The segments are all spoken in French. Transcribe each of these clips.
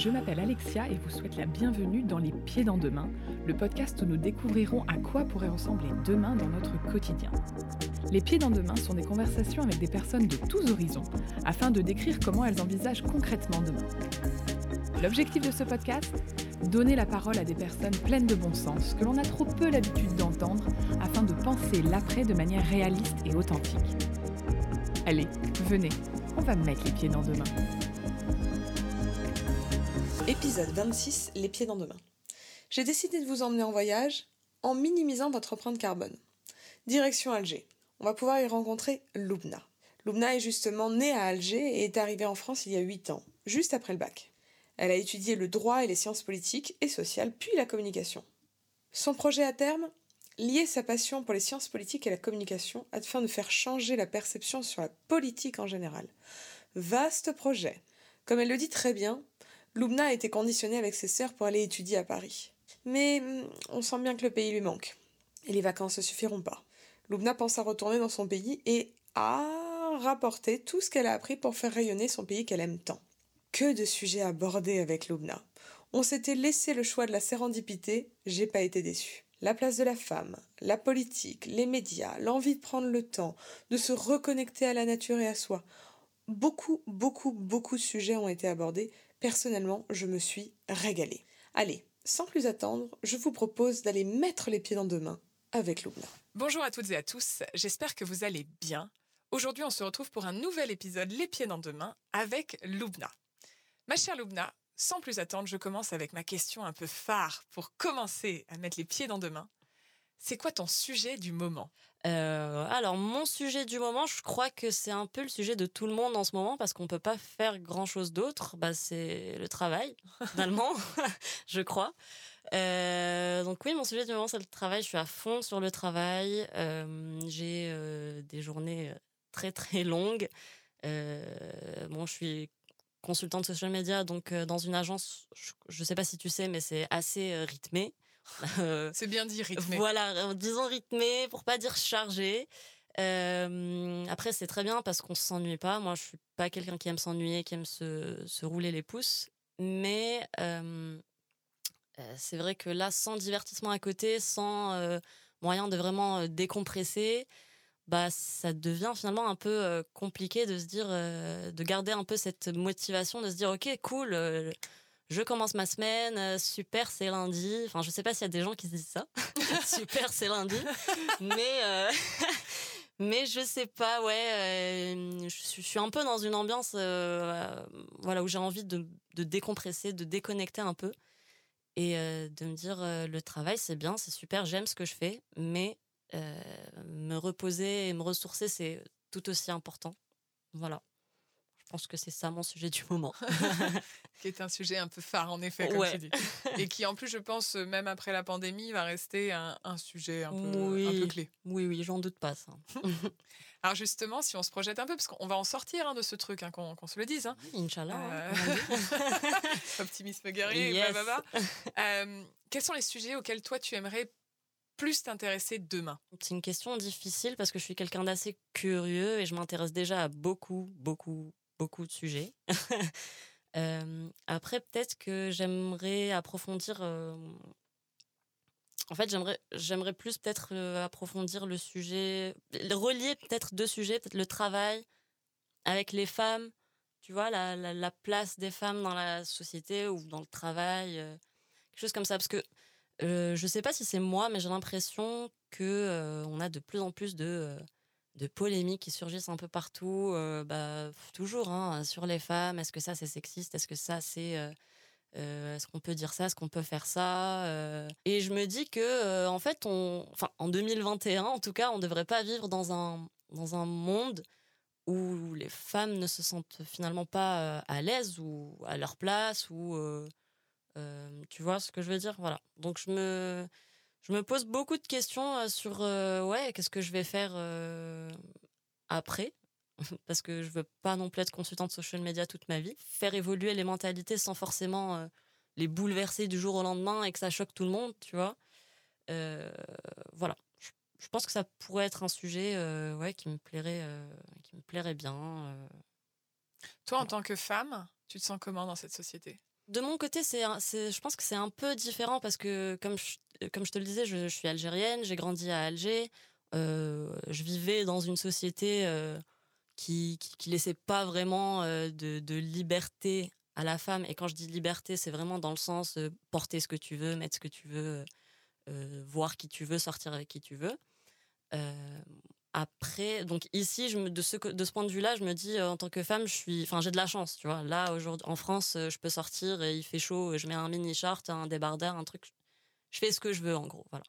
Je m'appelle Alexia et vous souhaite la bienvenue dans Les Pieds dans Demain, le podcast où nous découvrirons à quoi pourrait ressembler demain dans notre quotidien. Les Pieds dans Demain sont des conversations avec des personnes de tous horizons afin de décrire comment elles envisagent concrètement demain. L'objectif de ce podcast? Donner la parole à des personnes pleines de bon sens que l'on a trop peu l'habitude d'entendre afin de penser l'après de manière réaliste et authentique. Allez, venez, on va mettre les pieds dans demain. Épisode 26, les pieds dans demain. J'ai décidé de vous emmener en voyage en minimisant votre empreinte carbone. Direction Alger. On va pouvoir y rencontrer Loubna. Loubna est justement née à Alger et est arrivée en France il y a 8 ans, juste après le bac. Elle a étudié le droit et les sciences politiques et sociales, puis la communication. Son projet à terme Lier sa passion pour les sciences politiques et la communication afin de faire changer la perception sur la politique en général. Vaste projet. Comme elle le dit très bien, Loubna a été conditionnée avec ses sœurs pour aller étudier à Paris. Mais hmm, on sent bien que le pays lui manque. Et les vacances ne suffiront pas. Loubna pense à retourner dans son pays et à rapporter tout ce qu'elle a appris pour faire rayonner son pays qu'elle aime tant. Que de sujets abordés avec Loubna. On s'était laissé le choix de la sérendipité, j'ai pas été déçue. La place de la femme, la politique, les médias, l'envie de prendre le temps, de se reconnecter à la nature et à soi. Beaucoup, beaucoup, beaucoup de sujets ont été abordés. Personnellement, je me suis régalée. Allez, sans plus attendre, je vous propose d'aller mettre les pieds dans deux mains avec Loubna. Bonjour à toutes et à tous, j'espère que vous allez bien. Aujourd'hui, on se retrouve pour un nouvel épisode Les pieds dans deux mains avec Loubna. Ma chère Loubna, sans plus attendre, je commence avec ma question un peu phare pour commencer à mettre les pieds dans deux mains. C'est quoi ton sujet du moment? Euh, Alors, mon sujet du moment, je crois que c'est un peu le sujet de tout le monde en ce moment parce qu'on peut pas faire grand chose d'autre. Bah, c'est le travail, finalement, je crois. Euh, donc oui, mon sujet du moment, c'est le travail. Je suis à fond sur le travail. Euh, j'ai des journées très très longues. Bon, je suis consultante social media, donc dans une agence, je, ne sais pas si tu sais, mais c'est assez rythmé. C'est bien dit rythmé. Voilà, disons rythmé pour pas dire chargé. Euh, après, c'est très bien parce qu'on s'ennuie pas. Moi, je suis pas quelqu'un qui aime s'ennuyer, qui aime se, se, rouler les pouces. Mais euh, c'est vrai que là, sans divertissement à côté, sans moyen de vraiment décompresser, bah ça devient finalement un peu euh, compliqué de se dire euh, de garder un peu cette motivation de se dire ok cool euh, je commence ma semaine super c'est lundi enfin je sais pas s'il y a des gens qui se disent ça super c'est lundi mais mais je sais pas ouais je, suis un peu dans une ambiance voilà où j'ai envie de, de, décompresser de déconnecter un peu et de me dire le travail c'est bien c'est super j'aime ce que je fais mais euh, me reposer et me ressourcer, c'est tout aussi important. Voilà. Je pense que c'est ça mon sujet du moment. qui est un sujet un peu phare, en effet, comme tu dis. Et qui, en plus, je pense, même après la pandémie, va rester un, sujet un peu, un peu, clé. Oui, oui, j'en doute pas, ça. Alors, justement, si on se projette un peu, parce qu'on va en sortir hein, de ce truc, hein, qu'on se le dise. Hein. Inch'Allah. Euh... Optimisme guerrier, yes. euh, quels sont les sujets auxquels toi, tu aimerais plus t'intéresser demain? C'est une question difficile parce que je suis quelqu'un d'assez curieux et je m'intéresse déjà à beaucoup, beaucoup, beaucoup de sujets. euh, après, peut-être que j'aimerais approfondir. Euh... En fait, j'aimerais, plus peut-être euh, approfondir le sujet, relier peut-être deux sujets, peut-être le travail avec les femmes, tu vois, la, la, la, place des femmes dans la société ou dans le travail, quelque chose comme ça. Parce que je sais pas si c'est moi, mais j'ai l'impression que on a de plus en plus de de polémiques qui surgissent un peu partout, euh, bah, toujours hein, sur les femmes. Est-ce que ça c'est sexiste? Est-ce que ça c'est est-ce qu'on peut dire ça? Est-ce qu'on peut faire ça Et je me dis que en fait, on, enfin en 2021 en tout cas, on devrait pas vivre dans un dans un monde où les femmes ne se sentent finalement pas à l'aise ou à leur place ou euh, tu vois ce que je veux dire? Voilà. Donc je me, je me pose beaucoup de questions euh, sur euh, ouais, qu'est-ce que je vais faire après? Parce que je veux pas non plus être consultante social media toute ma vie. Faire évoluer les mentalités sans forcément les bouleverser du jour au lendemain et que ça choque tout le monde, tu vois. voilà. Je, pense que ça pourrait être un sujet ouais, qui me plairait, qui me plairait bien. Toi, en tant que femme, tu te sens comment dans cette société? De mon côté, c'est, je pense que c'est un peu différent parce que, comme je, comme je te le disais, je, suis algérienne, j'ai grandi à Alger, je vivais dans une société qui, qui, laissait pas vraiment de, liberté à la femme. Et quand je dis liberté, c'est vraiment dans le sens porter ce que tu veux, mettre ce que tu veux, voir qui tu veux, sortir avec qui tu veux. Après, donc ici, de, ce, de ce point de vue-là, je me dis, euh, en tant que femme, je suis, enfin, j'ai de la chance, tu vois. Là, aujourd'hui, en France, euh, je peux sortir et il fait chaud, je mets un mini short, un débardeur, un truc. Je fais ce que je veux, en gros, voilà.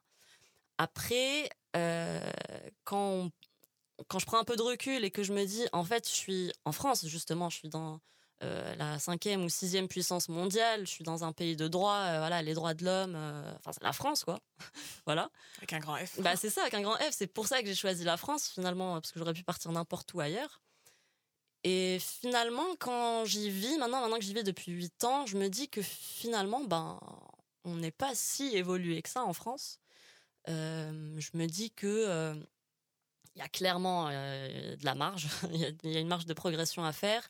Après, euh, quand, quand je prends un peu de recul et que je me dis, en fait, je suis en France, justement, je suis dans euh, la cinquième ou sixième puissance mondiale. Je suis dans un pays de droit, euh, voilà, les droits de l'homme. Enfin, c'est la France, quoi. voilà. Avec un grand F. Bah, c'est ça, avec un grand F. C'est pour ça que j'ai choisi la France, finalement, parce que j'aurais pu partir n'importe où ailleurs. Et finalement, quand j'y vis, maintenant, maintenant que j'y vis depuis 8 ans, je me dis que finalement, ben, on n'est pas si évolué que ça en France. je me dis que il y a clairement de la marge, il y, a une marge de progression à faire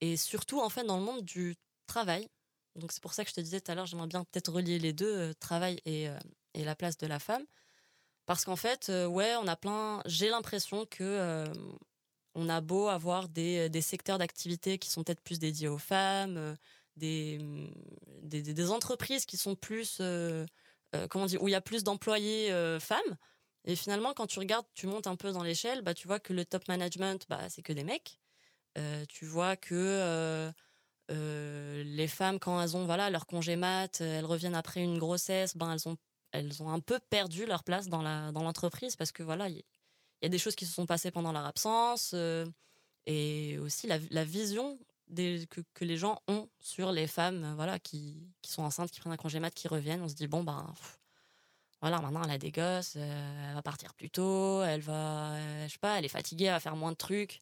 et surtout en fait dans le monde du travail. Donc c'est pour ça que je te disais tout à l'heure, j'aimerais bien peut-être relier les deux, euh, travail et, euh, la place de la femme. Parce qu'en fait, euh, ouais, on a plein. J'ai l'impression que on a beau avoir des, des secteurs d'activité qui sont peut-être plus dédiés aux femmes, des, des, entreprises qui sont plus, comment dire, où il y a plus d'employés femmes. Et finalement, quand tu regardes, tu montes un peu dans l'échelle, bah, tu vois que le top management, bah, c'est que des mecs. Euh, tu vois que euh, euh, les femmes, quand elles ont voilà, leur congé mat, elles reviennent après une grossesse, ben, elles, ont, elles ont un peu perdu leur place dans l'entreprise dans parce que voilà, il y, a des choses qui se sont passées pendant leur absence et aussi la vision des, que, les gens ont sur les femmes voilà, qui, qui, sont enceintes, qui prennent un congé mat, qui reviennent. On se dit, bon, ben, voilà, maintenant elle a des gosses, elle va partir plus tôt, elle va, je sais pas, elle est fatiguée, elle va faire moins de trucs.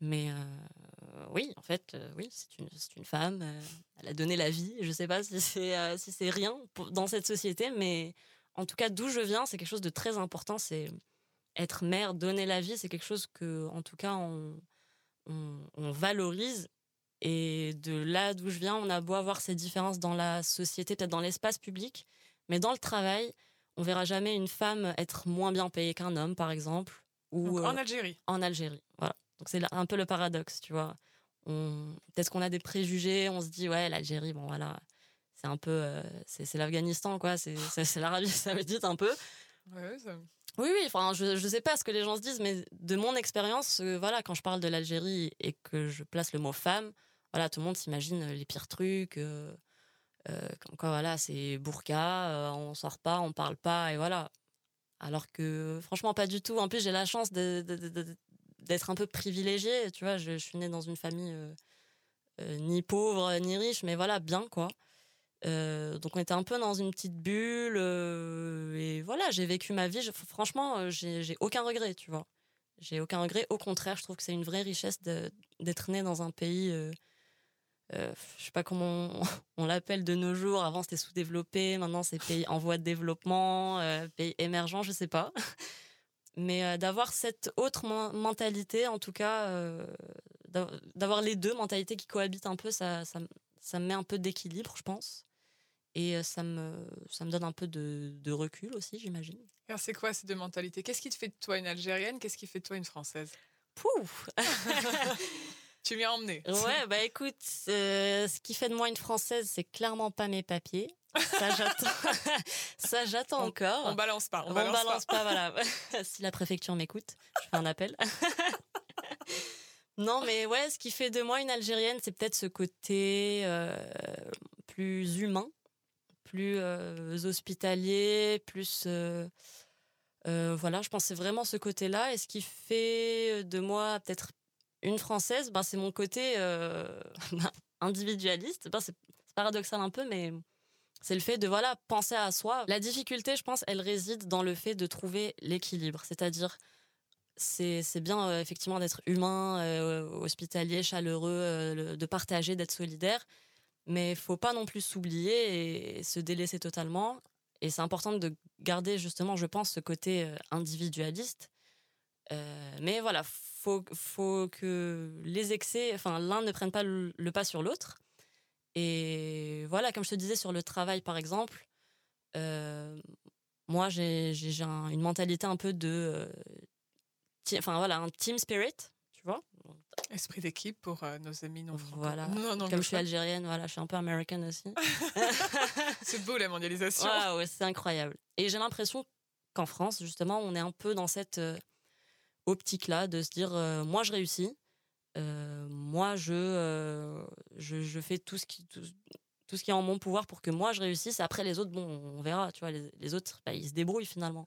Mais euh, oui, en fait, euh, oui, c'est une, une, femme. Euh, elle a donné la vie. Je sais pas si c'est si c'est rien dans cette société, mais en tout cas, d'où je viens, c'est quelque chose de très important. C'est être mère, donner la vie, c'est quelque chose que, en tout cas, on, on, valorise. Et de là d'où je viens, on a beau avoir ces différences dans la société, peut-être dans l'espace public, mais dans le travail, on verra jamais une femme être moins bien payée qu'un homme, par exemple. Ou, en Algérie. En Algérie, voilà. Donc c'est un peu le paradoxe, tu vois. Peut-être qu'on a des préjugés, on se dit, ouais, l'Algérie, bon voilà, c'est un peu. Euh, c'est l'Afghanistan, quoi, c'est l'Arabie saoudite un peu. Ouais, ça... Oui, oui, enfin, je ne sais pas ce que les gens se disent, mais de mon expérience, euh, voilà, quand je parle de l'Algérie et que je place le mot femme, voilà, tout le monde s'imagine les pires trucs. Euh, c'est burqa, on sort pas, on parle pas, et voilà. Alors que, franchement, pas du tout. En plus, j'ai la chance d'être un peu privilégiée. Tu vois, je, suis née dans une famille euh, euh, ni pauvre ni riche, mais voilà, bien quoi. Euh, donc on était un peu dans une petite bulle et voilà, j'ai vécu ma vie. franchement, j'ai aucun regret, tu vois. J'ai aucun regret. Au contraire, je trouve que c'est une vraie richesse d'être né dans un pays. je sais pas comment on, l'appelle de nos jours. Avant, c'était sous-développé. Maintenant, c'est pays en voie de développement, pays émergent, je sais pas. Mais euh, d'avoir cette autre mentalité, en tout cas, euh, d'avoir les deux mentalités qui cohabitent un peu, ça, ça, ça me met un peu d'équilibre, je pense. Et euh, ça me, ça me donne un peu de, de recul aussi, j'imagine. Alors, c'est quoi ces deux mentalités? Qu'est-ce qui te fait de toi une Algérienne? Qu'est-ce qui fait de toi une Française? Pouf Tu m'y as emmené. Ouais, bah écoute, ce qui fait de moi une Française, c'est clairement pas mes papiers. Ça, j'attends. Ça, j'attends encore. On balance pas. On, balance, pas. voilà. si la préfecture m'écoute, je fais un appel. non, mais ouais, ce qui fait de moi une Algérienne, c'est peut-être ce côté euh, plus humain, plus euh, hospitalier, plus. Euh, voilà, je pense c'est vraiment ce côté-là. Et ce qui fait de moi peut-être une Française, ben, c'est mon côté ben, individualiste. Ben, c'est paradoxal un peu, mais c'est le fait de voilà penser à soi. La difficulté, je pense, elle réside dans le fait de trouver l'équilibre, c'est-à-dire c'est bien euh, effectivement d'être humain, euh, hospitalier, chaleureux, euh, de partager, d'être solidaire, mais il faut pas non plus s'oublier et se délaisser totalement. Et c'est important de garder justement, je pense, ce côté individualiste. mais voilà, faut faut que les excès, enfin l'un ne prenne pas le pas sur l'autre. Et voilà, comme je te disais sur le travail, par exemple, euh, moi, j'ai une mentalité un peu de. Enfin, voilà, un team spirit. Esprit d'équipe pour euh, nos amis non français. Voilà. Comme je suis algérienne, voilà, je suis un peu américaine aussi. c'est beau la mondialisation. Ouais, c'est incroyable. Et j'ai l'impression qu'en France, justement, on est un peu dans cette euh, optique-là de se dire moi, je réussis. moi, je, je, je, fais tout ce qui, tout ce qui est en mon pouvoir pour que moi je réussisse. Après, les autres, bon, on verra, tu vois, les, autres, bah, ils se débrouillent finalement.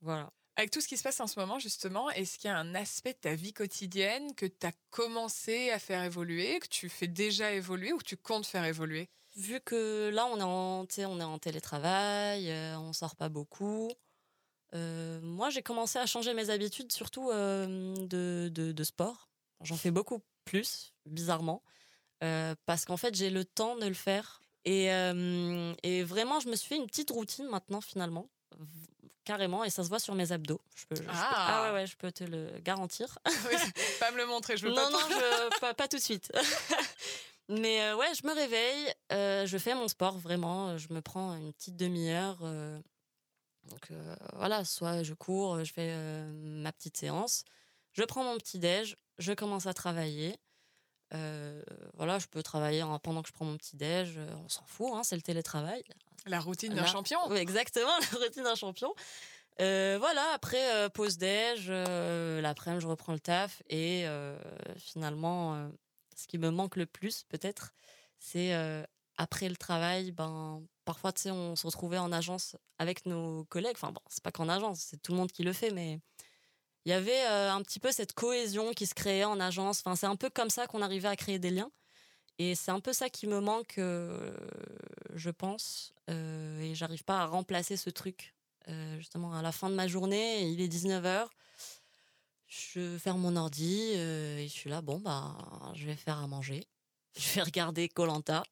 Voilà. Avec tout ce qui se passe en ce moment, justement, est-ce qu'il y a un aspect de ta vie quotidienne que tu as commencé à faire évoluer, que tu fais déjà évoluer ou que tu comptes faire évoluer? Vu que là, on est en, télétravail, euh, on sort pas beaucoup. Euh, moi, j'ai commencé à changer mes habitudes, surtout euh, de, sport. J'en fais beaucoup plus, bizarrement. Euh, parce qu'en fait, j'ai le temps de le faire. Et, et, vraiment, je me suis fait une petite routine maintenant, finalement. Carrément, et ça se voit sur mes abdos. Je peux, ah. ah. ouais, ouais, je peux te le garantir. pas me le montrer, je veux non, pas. Non, je, pas, pas tout de suite. Mais euh, ouais, je me réveille, je fais mon sport vraiment, je me prends une petite demi-heure. donc voilà, soit je cours, je fais ma petite séance, je prends mon petit déj, je commence à travailler. Euh, voilà, je peux travailler pendant que je prends mon petit déj, euh, on s'en fout, hein, c'est le télétravail. La routine d'un champion. Oui, exactement, la routine d'un champion. Euh, voilà, après pause déj, l'après-midi je reprends le taf et finalement, ce qui me manque le plus peut-être, c'est après le travail, ben parfois tu sais, on se retrouvait en agence avec nos collègues. Enfin bon, c'est pas qu'en agence, c'est tout le monde qui le fait, mais il y avait euh, un petit peu cette cohésion qui se créait en agence. Enfin, c'est un peu comme ça qu'on arrivait à créer des liens. Et c'est un peu ça qui me manque, euh, je pense. Euh, et j'arrive pas à remplacer ce truc. justement, à la fin de ma journée, il est 19h. Je ferme mon ordi et je suis là, bon, bah, je vais faire à manger. Je vais regarder Colanta.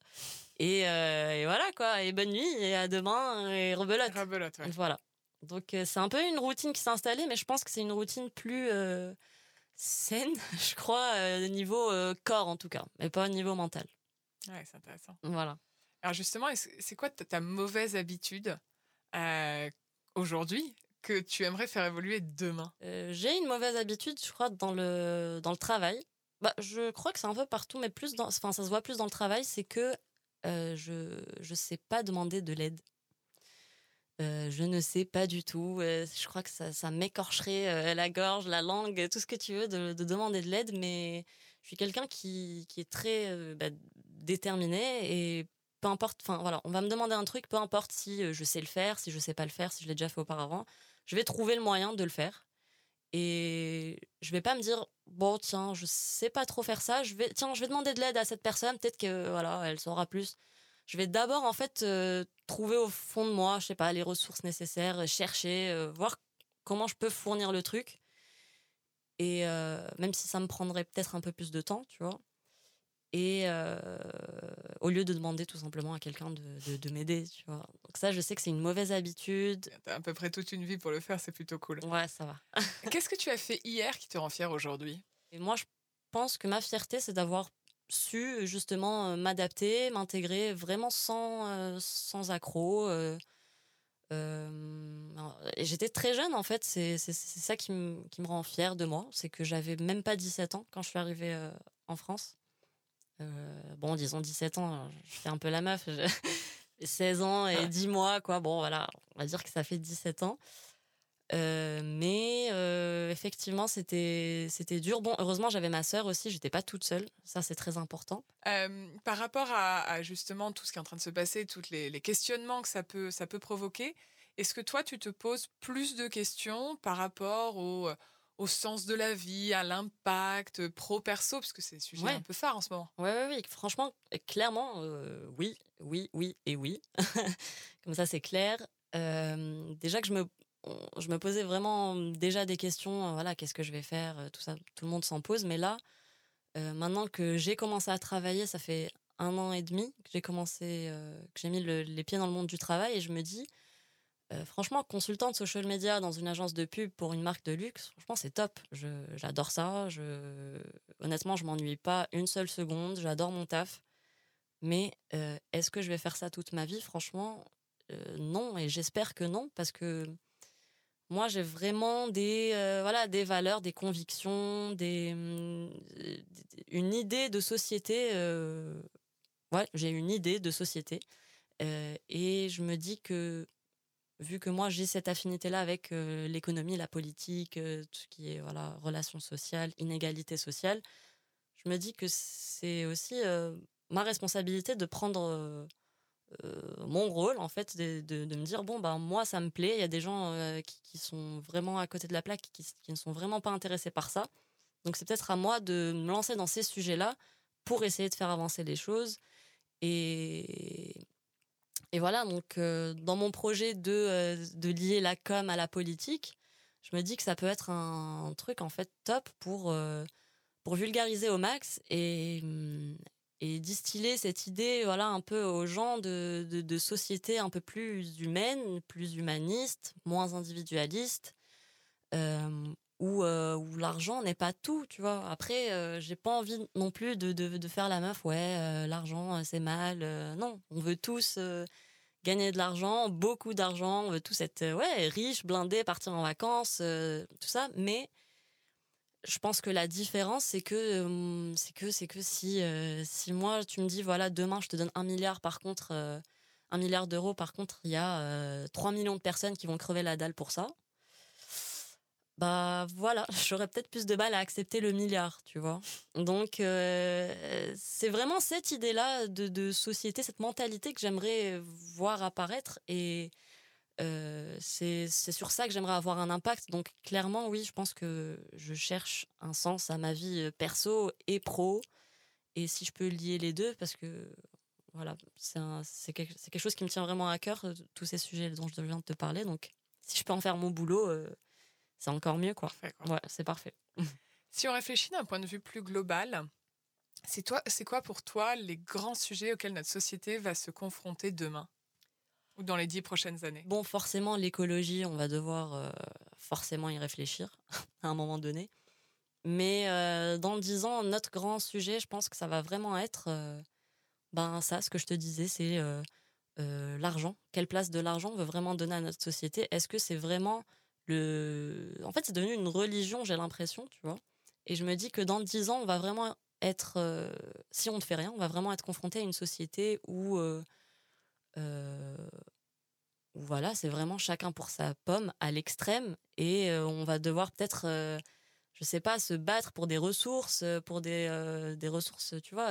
Et, et, voilà, quoi. Et bonne nuit, et à demain, et rebelote. Rebelote, ouais. Voilà. Donc euh, c'est un peu une routine qui s'est installée, mais je pense que c'est une routine plus euh, saine, je crois, euh, au niveau corps en tout cas, mais pas au niveau mental. Ouais, c'est intéressant. Voilà. Alors justement, c'est quoi ta, mauvaise habitude aujourd'hui que tu aimerais faire évoluer demain? J'ai une mauvaise habitude, je crois, dans le, dans le travail. Bah, je crois que c'est un peu partout, mais plus dans, enfin, ça se voit plus dans le travail, c'est que je ne sais pas demander de l'aide. Euh, je ne sais pas du tout. Euh, je crois que ça, m'écorcherait euh, la gorge, la langue, tout ce que tu veux de, demander de l'aide, mais je suis quelqu'un qui, est très bah, déterminé et peu importe. Enfin voilà, on va me demander un truc, peu importe si je sais le faire, si je sais pas le faire, si je l'ai déjà fait auparavant, je vais trouver le moyen de le faire. Et je vais pas me dire bon tiens, je sais pas trop faire ça, je vais tiens, je vais demander de l'aide à cette personne, peut-être que voilà, elle saura plus je vais d'abord en fait euh, trouver au fond de moi, je sais pas, les ressources nécessaires, euh, chercher, euh, voir comment je peux fournir le truc. Et même si ça me prendrait peut-être un peu plus de temps, tu vois. Et au lieu de demander tout simplement à quelqu'un de, de, m'aider, tu vois. Donc ça, je sais que c'est une mauvaise habitude. T'as à peu près toute une vie pour le faire, c'est plutôt cool. Ouais, ça va. Qu'est-ce que tu as fait hier qui te rend fier aujourd'hui? Et moi, je pense que ma fierté, c'est d'avoir su justement euh, m'adapter, m'intégrer vraiment sans, euh, sans accroc. Euh, j'étais très jeune en fait, c'est ça qui, qui, me rend fière de moi, c'est que j'avais même pas 17 ans quand je suis arrivée en France. bon, disons 17 ans, je fais un peu la meuf. 16 ans et 10 mois, quoi. Bon, voilà, on va dire que ça fait 17 ans. Euh, mais euh, effectivement, c'était c'était dur. Bon, heureusement, j'avais ma sœur aussi. J'étais pas toute seule. Ça, c'est très important. Euh, par rapport à, justement tout ce qui est en train de se passer, tous les, les, questionnements que ça peut ça peut provoquer, est-ce que toi, tu te poses plus de questions par rapport au au sens de la vie, à l'impact pro-perso, parce que c'est un sujet un peu phare en ce moment. Oui, oui, oui. Franchement, clairement, oui, oui, oui et oui. Comme ça, c'est clair. déjà que je me je me posais vraiment déjà des questions, euh, voilà, qu'est-ce que je vais faire, euh, tout ça, tout le monde s'en pose. Mais là, euh, maintenant que j'ai commencé à travailler, ça fait un an et demi que j'ai commencé, que j'ai mis les pieds dans le monde du travail et je me dis, franchement, consultante social media dans une agence de pub pour une marque de luxe, franchement, c'est top. j'adore ça. Je, honnêtement, je m'ennuie pas une seule seconde. J'adore mon taf. Mais est-ce que je vais faire ça toute ma vie? Franchement, non. Et j'espère que non, parce que moi, j'ai vraiment des, voilà, des valeurs, des convictions, des, mmh, une idée de société. ouais, j'ai une idée de société. et je me dis que vu que moi j'ai cette affinité-là avec l'économie, la politique, tout ce qui est voilà relations sociales, inégalités sociales, je me dis que c'est aussi ma responsabilité de prendre mon rôle en fait, de, de, me dire bon bah moi ça me plaît, il y a des gens qui, qui, sont vraiment à côté de la plaque, qui, qui ne sont vraiment pas intéressés par ça, donc c'est peut-être à moi de me lancer dans ces sujets-là pour essayer de faire avancer les choses. Et et voilà, donc euh, dans mon projet de, euh, de lier la com à la politique, je me dis que ça peut être un, truc en fait top pour, euh, pour vulgariser au max et, mm, et distiller cette idée voilà, un peu aux gens de, de, société un peu plus humaine, plus humaniste, moins individualiste. où, où l'argent n'est pas tout, tu vois. Après, j'ai pas envie non plus de, de, faire la meuf, ouais, l'argent c'est mal. non, on veut tous gagner de l'argent, beaucoup d'argent, on veut tous être ouais, riches, blindés, partir en vacances, tout ça. Mais je pense que la différence, c'est que, c'est que, c'est que si, si moi, tu me dis, voilà, demain, je te donne un milliard, par contre, un milliard d'euros, par contre, il y a 3 millions de personnes qui vont crever la dalle pour ça bah voilà, j'aurais peut-être plus de balles à accepter le milliard, tu vois. Donc c'est vraiment cette idée-là de, société, cette mentalité que j'aimerais voir apparaître et euh, c'est sur ça que j'aimerais avoir un impact. Donc clairement, oui, je pense que je cherche un sens à ma vie euh, perso et pro. Et si je peux lier les deux, parce que voilà, c'est quelque, quelque, chose qui me tient vraiment à cœur, tous ces sujets dont je viens de te parler. Donc si je peux en faire mon boulot c'est encore mieux, quoi. Ouais, c'est parfait. si on réfléchit d'un point de vue plus global, c'est quoi pour toi les grands sujets auxquels notre société va se confronter demain? Ou dans les dix prochaines années? Bon, forcément, l'écologie, on va devoir euh, forcément y réfléchir à un moment donné. Mais euh, dans dix ans, notre grand sujet, je pense que ça va vraiment être euh, ben ça, ce que je te disais, c'est l'argent. Quelle place de l'argent veut vraiment donner à notre société? Est-ce que c'est vraiment le... En fait, c'est devenu une religion, j'ai l'impression, tu vois? Et je me dis que dans dix ans, on va vraiment être, si on ne fait rien, on va vraiment être confronté à une société où voilà, c'est vraiment chacun pour sa pomme à l'extrême, et on va devoir peut-être, je sais pas, se battre pour des ressources, pour des, des ressources, tu vois,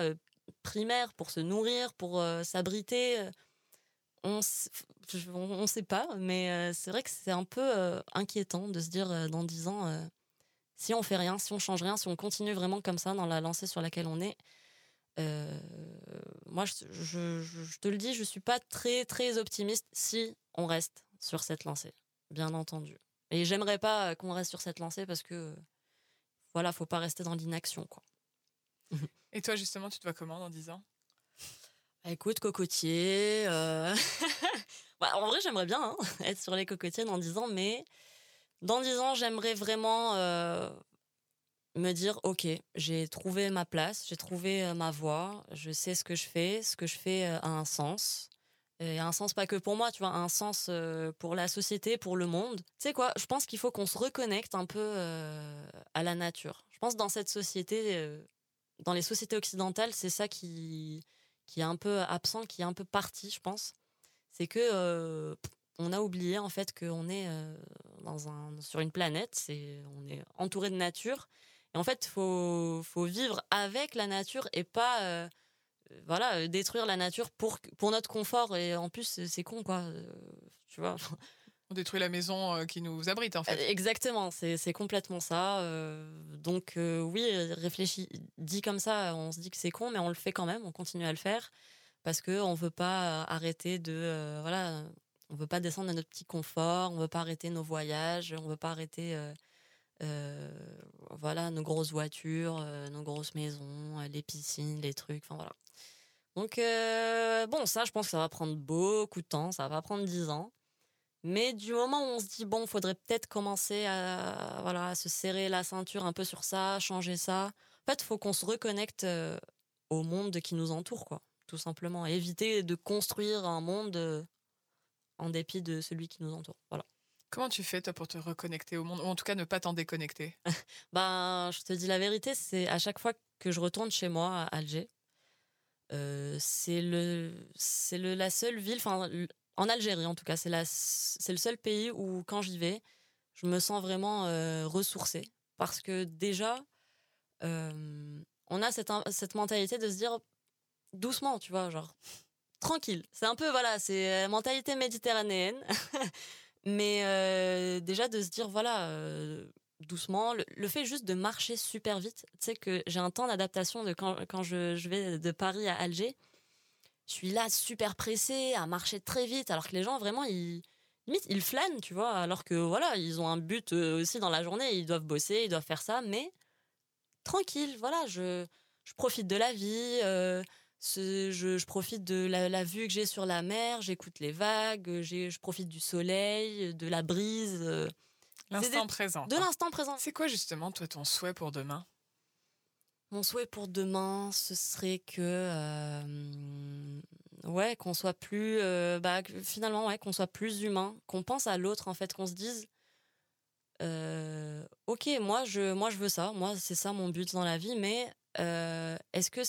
primaires, pour se nourrir, pour s'abriter on ne sait pas, mais euh, c'est vrai que c'est un peu euh, inquiétant de se dire euh, dans dix ans, si on fait rien, si on change rien, si on continue vraiment comme ça dans la lancée sur laquelle on est, moi, je, te le dis, je suis pas très très optimiste si on reste sur cette lancée, bien entendu. Et j'aimerais pas qu'on reste sur cette lancée parce que voilà, faut pas rester dans l'inaction, quoi. Et toi, justement, tu te vois comment dans dix ans? Bah, écoute, cocotier. Euh, bah, en vrai, j'aimerais bien hein, être sur les cocotiers dans 10 ans, mais dans 10 ans, j'aimerais vraiment euh, me dire ok, j'ai trouvé ma place, j'ai trouvé euh, ma voie, je sais ce que je fais, ce que je fais a un sens. Et un sens pas que pour moi, tu vois, un sens pour la société, pour le monde. Tu sais quoi, je pense qu'il faut qu'on se reconnecte un peu à la nature. Je pense dans cette société, dans les sociétés occidentales, c'est ça qui qui est un peu absent, qui est un peu parti, je pense, c'est que euh, on a oublié en fait qu'on est euh, dans un, sur une planète, c'est, on est entouré de nature. Et en fait, faut, faut vivre avec la nature et pas euh, voilà détruire la nature pour, pour notre confort. Et en plus, c'est con quoi, tu vois. On détruit la maison qui nous abrite en fait. Exactement, c'est complètement ça. donc oui, réfléchis, dit comme ça, on se dit que c'est con, mais on le fait quand même, on continue à le faire parce que on veut pas arrêter de voilà, on veut pas descendre à notre petit confort, on veut pas arrêter nos voyages, on veut pas arrêter voilà nos grosses voitures, nos grosses maisons, les piscines, les trucs, enfin voilà. Donc bon, ça, je pense que ça va prendre beaucoup de temps, ça va prendre dix ans. Mais du moment où on se dit, bon, faudrait peut-être commencer à, voilà, à se serrer la ceinture un peu sur ça, changer ça, en fait, il faut qu'on se reconnecte euh, au monde qui nous entoure, quoi, tout simplement. Éviter de construire un monde en dépit de celui qui nous entoure. Voilà. Comment tu fais toi pour te reconnecter au monde ou en tout cas ne pas t'en déconnecter? Ben, je te dis la vérité, c'est à chaque fois que je retourne chez moi à Alger, c'est le c'est la seule ville, en Algérie en tout cas, c'est c'est le seul pays où quand j'y vais, je me sens vraiment ressourcée parce que déjà on a cette cette mentalité de se dire doucement, tu vois, genre tranquille. C'est un peu, voilà, c'est mentalité méditerranéenne. Mais déjà de se dire, voilà, doucement, le, fait juste de marcher super vite. Tu sais que j'ai un temps d'adaptation de quand, quand je, je, vais de Paris à Alger. Je suis là super pressée à marcher très vite, alors que les gens, vraiment, ils, limite, ils flânent, tu vois, alors que voilà, ils ont un but aussi dans la journée, ils doivent bosser, ils doivent faire ça, mais tranquille, voilà, je, je profite de la vie je, profite de la, vue que j'ai sur la mer, j'écoute les vagues, je profite du soleil, de la brise. Euh, l'instant présent. De l'instant présent. C'est quoi justement, toi, ton souhait pour demain? Mon souhait pour demain, ce serait que. Euh, ouais, qu'on soit plus. Euh, bah, finalement, ouais, qu'on soit plus humain, qu'on pense à l'autre, en fait, qu'on se dise. ok, moi je, moi je veux ça, moi c'est ça mon but dans la vie, mais est-ce que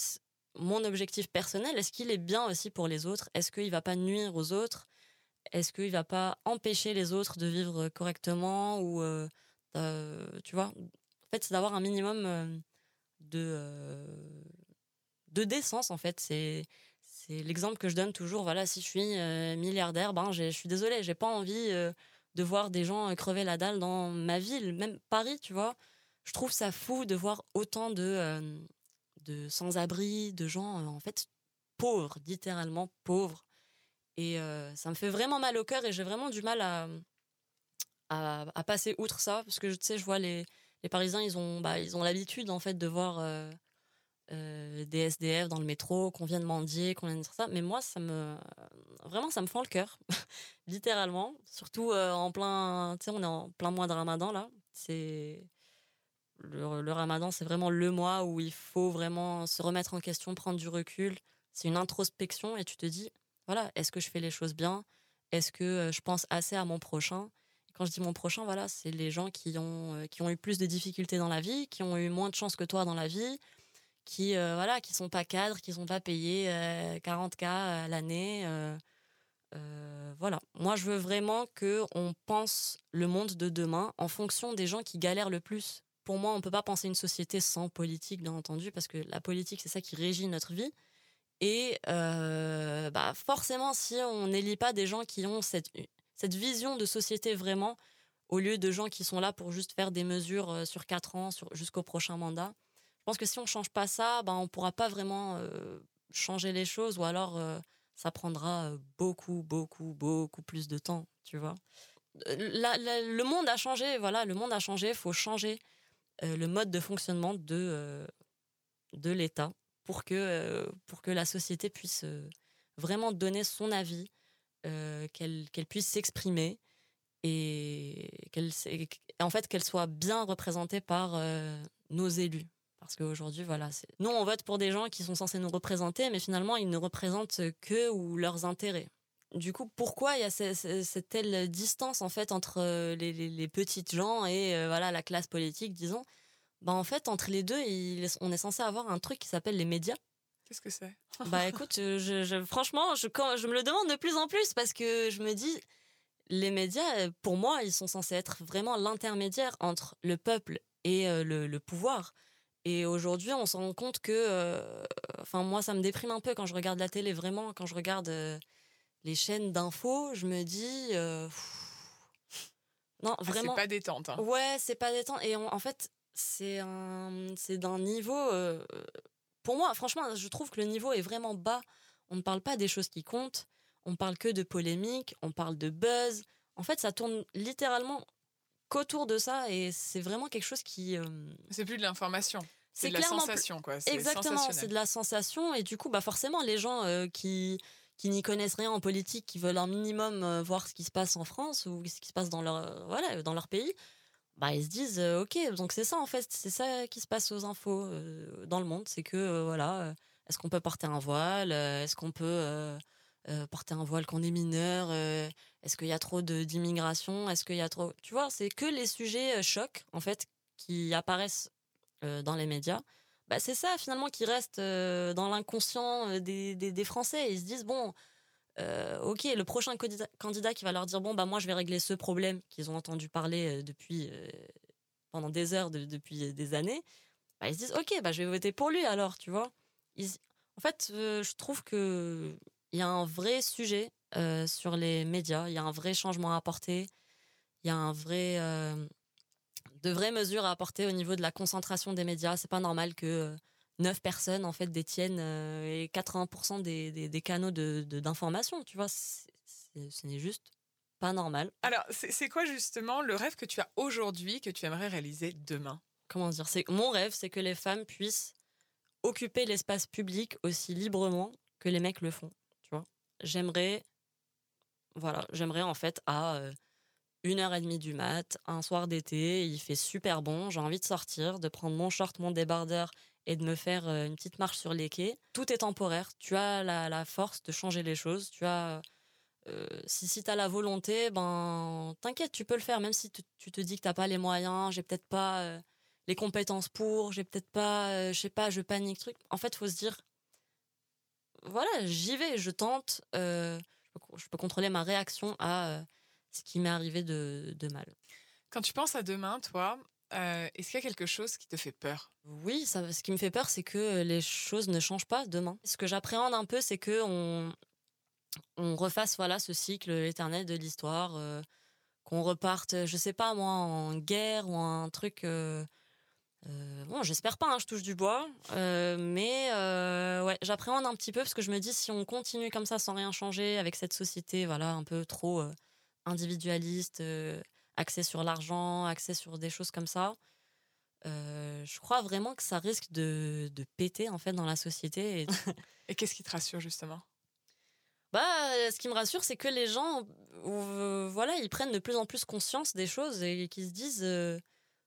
mon objectif personnel, est-ce qu'il est bien aussi pour les autres? Est-ce qu'il va pas nuire aux autres? Est-ce qu'il va pas empêcher les autres de vivre correctement ou euh, tu vois? En fait, c'est d'avoir un minimum euh, de euh, de décence en fait. C'est c'est l'exemple que je donne toujours. Voilà, si je suis milliardaire, ben je suis désolée, j'ai pas envie de voir des gens crever la dalle dans ma ville, même Paris, tu vois? Je trouve ça fou de voir autant de de sans-abri, de gens euh, en fait pauvres, littéralement pauvres. Et euh, ça me fait vraiment mal au cœur et j'ai vraiment du mal à, à, passer outre ça parce que tu sais, je vois les, les Parisiens, ils ont bah, l'habitude en fait de voir euh, des SDF dans le métro, qu'on vient de mendier, qu'on vient de ça. Mais moi, ça me vraiment ça me fend le cœur, littéralement. Surtout en plein, tu sais, on est en plein mois de Ramadan là. C'est le, ramadan, c'est vraiment le mois où il faut vraiment se remettre en question, prendre du recul. C'est une introspection et tu te dis, voilà, est-ce que je fais les choses bien? Est-ce que euh, je pense assez à mon prochain? Quand je dis mon prochain, voilà, c'est les gens qui ont, euh, qui ont eu plus de difficultés dans la vie, qui ont eu moins de chance que toi dans la vie, qui euh, voilà, qui sont pas cadres, qui sont pas payés 40K à l'année. voilà, moi je veux vraiment que on pense le monde de demain en fonction des gens qui galèrent le plus pour moi, on ne peut pas penser une société sans politique, bien entendu, parce que la politique, c'est ça qui régit notre vie. Et euh, bah forcément, si on n'élit pas des gens qui ont cette, cette vision de société vraiment, au lieu de gens qui sont là pour juste faire des mesures euh, sur quatre ans, jusqu'au prochain mandat, je pense que si on ne change pas ça, bah, on ne pourra pas vraiment euh, changer les choses, ou alors ça prendra beaucoup, beaucoup, beaucoup plus de temps, tu vois. le monde a changé, voilà, le monde a changé, il faut changer le mode de fonctionnement de, euh, de l'État pour que, euh, pour que la société puisse vraiment donner son avis, qu'elle qu'elle puisse s'exprimer et qu'elle en fait qu'elle soit bien représentée par nos élus. Parce qu'aujourd'hui voilà nous on vote pour des gens qui sont censés nous représenter mais finalement ils ne représentent que ou leurs intérêts du coup, pourquoi il y a cette, telle distance en fait entre euh, les, les, petites gens et euh, voilà la classe politique, disons? Bah en fait, entre les deux, on est censé avoir un truc qui s'appelle les médias. Qu'est-ce que c'est? Bah écoute, je, franchement, je, quand, je me le demande de plus en plus parce que je me dis, les médias, pour moi, ils sont censés être vraiment l'intermédiaire entre le peuple et euh, le, le, pouvoir. Et aujourd'hui, on se rend compte que, enfin moi, ça me déprime un peu quand je regarde la télé, vraiment, quand je regarde les chaînes d'infos, je me dis. Euh, non, ah, vraiment. c'est pas détente. Hein. Ouais, c'est pas détente. Et en fait, c'est un, c'est d'un niveau. Euh, pour moi, franchement, je trouve que le niveau est vraiment bas. On ne parle pas des choses qui comptent. On parle que de polémiques. On parle de buzz. En fait, ça tourne littéralement qu'autour de ça. Et c'est vraiment quelque chose qui. Euh, c'est plus de l'information. C'est de la sensation, quoi. Exactement, c'est de la sensation. Et du coup, bah forcément, les gens qui qui n'y connaissent rien en politique, qui veulent un minimum euh, voir ce qui se passe en France ou ce qui se passe dans leur, euh, voilà, dans leur pays, bah, ils se disent euh, ok donc c'est ça en fait c'est ça qui se passe aux infos dans le monde c'est que voilà est-ce qu'on peut porter un voile Est-ce qu'on peut porter un voile quand on est mineur Est-ce qu'il y a trop d'immigration Est-ce qu'il y a trop... Tu vois, c'est que les sujets chocs, en fait, qui apparaissent dans les médias. Bah, c'est ça, finalement, qui reste dans l'inconscient des, Français. Ils se disent, bon, ok, le prochain candidat qui va leur dire, bon, bah, moi, je vais régler ce problème qu'ils ont entendu parler depuis pendant des heures depuis des années, bah, ils se disent ok, bah, je vais voter pour lui alors, tu vois. en fait, je trouve qu'il y a un vrai sujet sur les médias, il y a un vrai changement à apporter, il y a un vrai, de vraies mesures à apporter au niveau de la concentration des médias. C'est pas normal que 9 personnes en fait détiennent et 80% des, des, des, canaux d'information, de, tu vois. ce n'est juste pas normal. Alors, c'est quoi justement le rêve que tu as aujourd'hui que tu aimerais réaliser demain? Comment dire? C'est mon rêve, c'est que les femmes puissent occuper l'espace public aussi librement que les mecs le font. Tu vois J'aimerais, voilà, j'aimerais en fait à euh, une heure et demie du mat, un soir d'été, il fait super bon, j'ai envie de sortir, de prendre mon short, mon débardeur et de me faire euh, une petite marche sur les quais. Tout est temporaire. Tu as la, force de changer les choses. Tu as euh, si, si tu as la volonté, ben t'inquiète, tu peux le faire, même si tu, te dis que t'as pas les moyens, j'ai peut-être pas euh, les compétences pour, j'ai peut-être pas, euh, je sais pas, je panique, truc. En fait, faut se dire, voilà, j'y vais, je tente, je peux contrôler ma réaction à ce qui m'est arrivé de, de, mal. Quand tu penses à demain, toi, est-ce qu'il y a quelque chose qui te fait peur? Oui, ça, ce qui me fait peur, c'est que les choses ne changent pas demain. Ce que j'appréhende un peu, c'est que on, on refasse voilà ce cycle éternel de l'histoire, euh, qu'on reparte, je sais pas moi, en guerre ou un truc. Euh, euh, bon, j'espère pas, hein, je touche du bois, mais ouais, j'appréhende un petit peu parce que je me dis si on continue comme ça sans rien changer avec cette société, voilà, un peu trop individualiste, axée sur l'argent, axée sur des choses comme ça. je crois vraiment que ça risque de, de péter en fait dans la société. et qu'est-ce qui te rassure justement? Bah, euh, ce qui me rassure, c'est que les gens, euh, voilà, ils prennent de plus en plus conscience des choses et qu'ils se disent euh,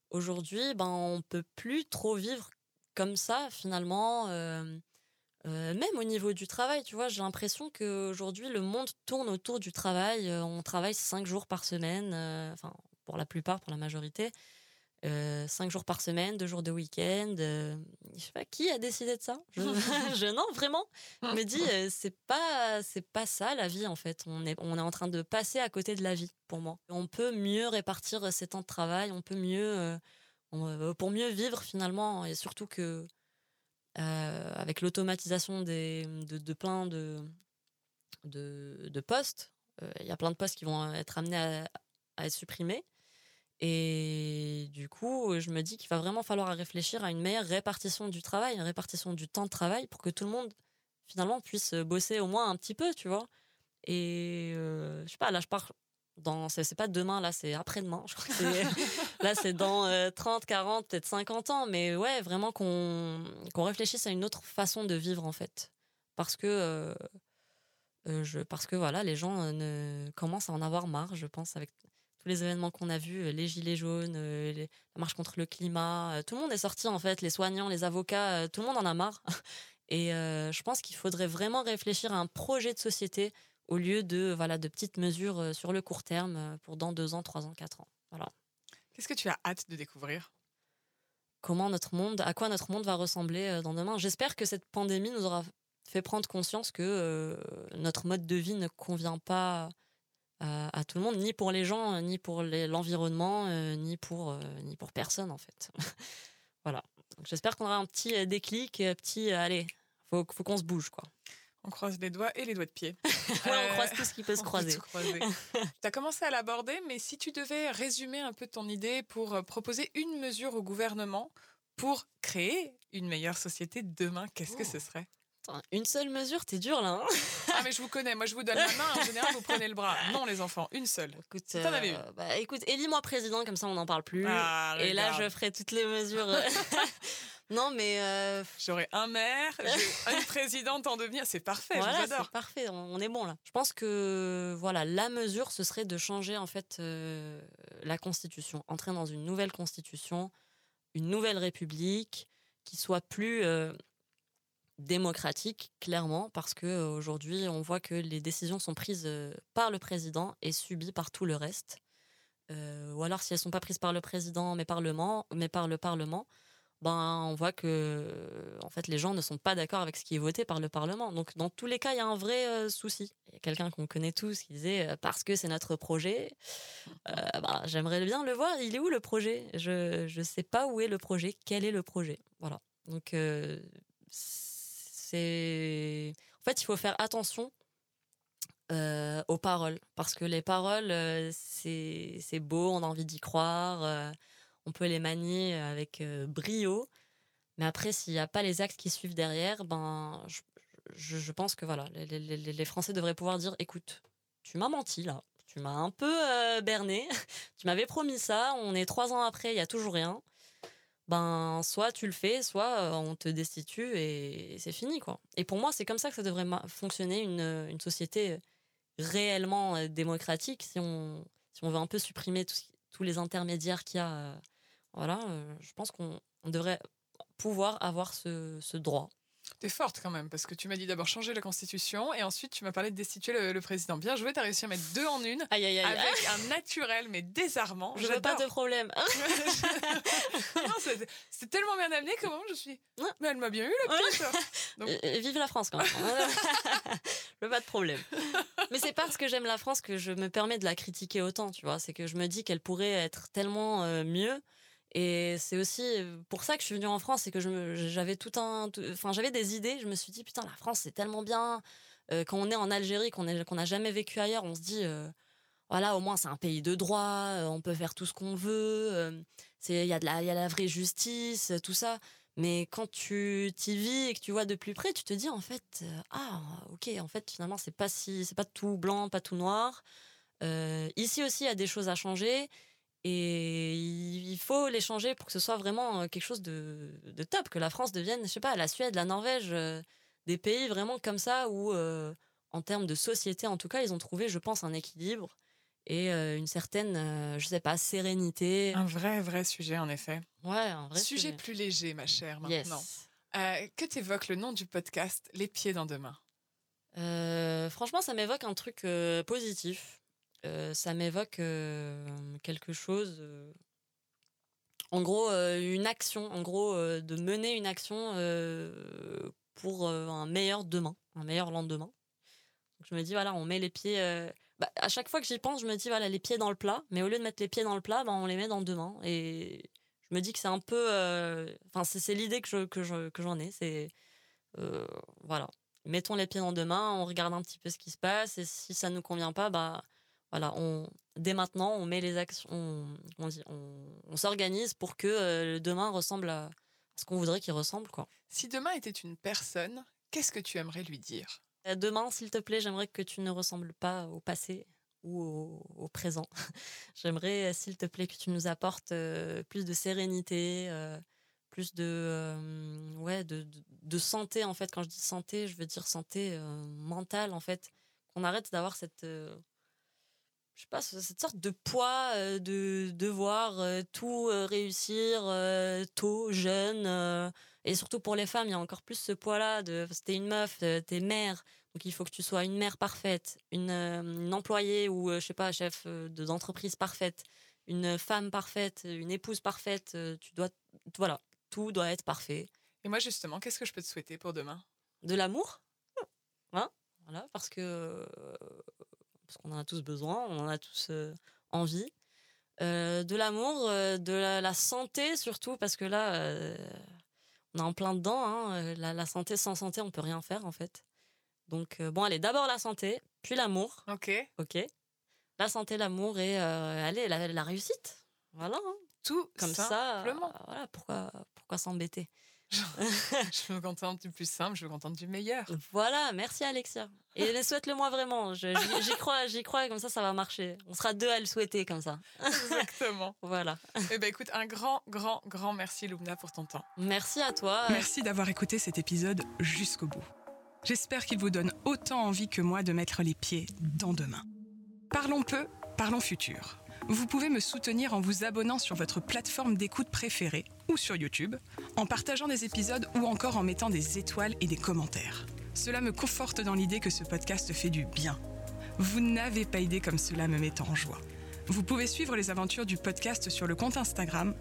aujourd'hui, ben, on peut plus trop vivre comme ça finalement. Même au niveau du travail, tu vois, j'ai l'impression qu'aujourd'hui le monde tourne autour du travail. on travaille cinq jours par semaine, enfin pour la plupart, pour la majorité. Euh, cinq jours par semaine, deux jours de week-end. Euh, je sais pas qui a décidé de ça? Je, non, vraiment. Je me dis, euh, c'est pas, pas ça la vie en fait. On est, on est en train de passer à côté de la vie pour moi. On peut mieux répartir ses temps de travail. On peut mieux, pour mieux vivre finalement, et surtout que avec l'automatisation de, plein de, postes, il y a plein de postes qui vont être amenés à, à être supprimés. Et du coup, je me dis qu'il va vraiment falloir réfléchir à une meilleure répartition du travail, une répartition du temps de travail pour que tout le monde, finalement, puisse bosser au moins un petit peu, tu vois. Et euh, je sais pas, là, je pars dans. C'est pas demain, là, c'est après-demain. Je crois que là, c'est dans 30, 40, peut-être 50 ans. Mais ouais, vraiment qu'on réfléchisse à une autre façon de vivre, en fait. Parce que. Euh, euh, parce que voilà, les gens ne, commencent à en avoir marre, je pense, avec tous les événements qu'on a vus, euh, les gilets jaunes, euh, la marche contre le climat, euh, tout le monde est sorti en fait, les soignants, les avocats, tout le monde en a marre. Et je pense qu'il faudrait vraiment réfléchir à un projet de société au lieu de voilà de petites mesures sur le court terme pour dans deux ans, trois ans, quatre ans. Voilà. Qu'est-ce que tu as hâte de découvrir? Comment notre monde, à quoi notre monde va ressembler dans demain? J'espère que cette pandémie nous aura fait prendre conscience que notre mode de vie ne convient pas à, tout le monde, ni pour les gens, ni pour l'environnement, euh, ni, pour, euh, ni pour personne en fait. voilà. J'espère qu'on aura un petit euh, déclic, un petit allez, faut, faut qu'on se bouge quoi. On croise les doigts et les doigts de pied. on croise tout ce qui peut se croiser. tu as commencé à l'aborder, mais si tu devais résumer un peu ton idée pour proposer une mesure au gouvernement pour créer une meilleure société demain, qu'est-ce que oh. ce serait? Une seule mesure, t'es dur là. Hein ah mais je vous connais, moi je vous donne la main, en général vous prenez le bras. Non les enfants, une seule. Écoute, avais euh, bah, écoute, élis-moi président, comme ça on n'en parle plus. Ah, et là je ferai toutes les mesures. Non mais... Euh... J'aurai un maire, une présidente en devenir, c'est parfait, voilà, c'est parfait, on, est bon là. Je pense que voilà, la mesure ce serait de changer en fait euh, la constitution, entrer dans une nouvelle constitution, une nouvelle république qui soit plus... Euh, démocratique, clairement, parce que aujourd'hui, on voit que les décisions sont prises par le président et subies par tout le reste. ou alors, si elles sont pas prises par le président, mais, mais par le Parlement, ben, on voit que en fait, les gens ne sont pas d'accord avec ce qui est voté par le Parlement. Donc, dans tous les cas, il y a un vrai euh, souci. Il y a quelqu'un qu'on connaît tous qui disait euh, parce que c'est notre projet. Bah, j'aimerais bien le voir. Il est où le projet? Je ne sais pas où est le projet. Quel est le projet? Voilà. Donc, c'est. En fait, il faut faire attention aux paroles parce que les paroles, c'est beau, on a envie d'y croire on peut les manier avec brio. Mais après, s'il n'y a pas les actes qui suivent derrière, ben, je, pense que voilà, les, Français devraient pouvoir dire écoute, tu m'as menti là, tu m'as un peu berné, tu m'avais promis ça, on est trois ans après, il n'y a toujours rien. Ben, soit tu le fais, soit on te destitue et c'est fini. quoi. Et pour moi, c'est comme ça que ça devrait fonctionner une, une société réellement démocratique si on, si on veut un peu supprimer tous les intermédiaires qu'il y a voilà, euh, je pense qu'on devrait pouvoir avoir ce, droit. T'es forte quand même, parce que tu m'as dit d'abord changer la constitution et ensuite tu m'as parlé de destituer le, président. Bien joué, t'as réussi à mettre deux en une aïe, avec un naturel mais désarmant. Je veux pas de problème. c'est tellement bien amené comment je suis. Mais elle m'a bien eu la petite. Donc... Euh, vive la France quand même. je veux pas de problème. Mais c'est parce que j'aime la France que je me permets de la critiquer autant, tu vois. C'est que je me dis qu'elle pourrait être tellement euh, mieux. Et c'est aussi pour ça que je suis venue en France et que j'avais tout un, enfin j'avais des idées. Je me suis dit putain la France c'est tellement bien. quand on est en Algérie, qu'on n'a jamais vécu ailleurs, on se dit voilà au moins c'est un pays de droit, on peut faire tout ce qu'on veut. c'est il y a de la, y a la vraie justice, tout ça. Mais quand tu t'y vis et que tu vois de plus près, tu te dis en fait ah ok en fait finalement c'est pas si c'est pas tout blanc, pas tout noir. ici aussi il y a des choses à changer et il faut les changer pour que ce soit vraiment quelque chose de, top, que la France devienne, je sais pas, la Suède, la Norvège, des pays vraiment comme ça où, en termes de société, en tout cas, ils ont trouvé, je pense, un équilibre et une certaine, je sais pas, sérénité. Un vrai, vrai sujet, en effet. Ouais, un vrai sujet. plus léger, ma chère, maintenant. Euh, que t'évoque le nom du podcast Les pieds dans demain Franchement, ça m'évoque un truc positif ça m'évoque quelque chose. en gros, une action, en gros, de mener une action pour un meilleur demain, un meilleur lendemain. je me dis, voilà, on met les pieds. Bah, à chaque fois que j'y pense, je me dis, voilà, les pieds dans le plat. Mais au lieu de mettre les pieds dans le plat, bah, on les met dans demain. Et je me dis que c'est un peu. Enfin, c'est l'idée que j'en je, que ai. C'est. voilà. Mettons les pieds dans demain, on regarde un petit peu ce qui se passe. Et si ça ne nous convient pas, bah voilà, on, dès maintenant, on met les actions, on, on, s'organise pour que euh, demain ressemble à ce qu'on voudrait qu'il ressemble. Quoi. Si demain était une personne, qu'est-ce que tu aimerais lui dire? Euh, Demain, s'il te plaît, j'aimerais que tu ne ressembles pas au passé ou au, présent. j'aimerais, s'il te plaît, que tu nous apportes euh, plus de sérénité, plus de, ouais, de, de, santé. En fait, quand je dis santé, je veux dire santé mentale, en fait. Qu'on arrête d'avoir cette je sais pas, cette sorte de poids euh, de devoir euh, tout euh, réussir tôt, jeune. et surtout pour les femmes, il y a encore plus ce poids-là de t'es une meuf, t'es mère, donc il faut que tu sois une mère parfaite, une, employée ou je sais pas, chef d'entreprise parfaite, une femme parfaite, une épouse parfaite. tu dois, voilà, tout doit être parfait. Et moi justement, qu'est-ce que je peux te souhaiter pour demain? De l'amour, hein? Voilà, parce que parce qu'on en a tous besoin, on en a tous euh, envie. Euh, de l'amour, euh, de la, santé surtout, parce que là, on est en plein dedans. Hein, la, santé, sans santé, on peut rien faire en fait. Donc, bon, allez, d'abord la santé, puis l'amour. Ok. Ok. La santé, l'amour et allez, la, réussite. Voilà. Hein. Tout comme ça. voilà, pourquoi, pourquoi s'embêter? je me contente du plus simple, je me contente du meilleur. Voilà, merci Alexia. Et souhaite-le moi vraiment. J'y crois, j'y crois, comme ça, ça va marcher. On sera deux à le souhaiter comme ça. Exactement. voilà. Eh ben écoute, un grand, grand, grand merci Lumna pour ton temps. Merci à toi. Merci d'avoir écouté cet épisode jusqu'au bout. J'espère qu'il vous donne autant envie que moi de mettre les pieds dans demain. Parlons peu, parlons futur. Vous pouvez me soutenir en vous abonnant sur votre plateforme d'écoute préférée ou sur YouTube, en partageant des épisodes ou encore en mettant des étoiles et des commentaires. Cela me conforte dans l'idée que ce podcast fait du bien. Vous n'avez pas idée comme cela me met en joie. Vous pouvez suivre les aventures du podcast sur le compte Instagram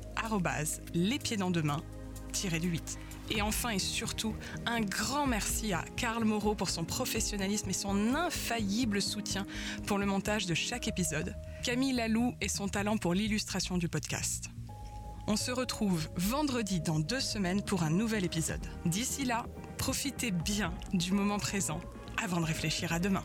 les pieds dans demain du 8. Et enfin et surtout, un grand merci à Karl Moreau pour son professionnalisme et son infaillible soutien pour le montage de chaque épisode, Camille Lalou et son talent pour l'illustration du podcast. On se retrouve vendredi dans deux semaines pour un nouvel épisode. D'ici là, profitez bien du moment présent avant de réfléchir à demain.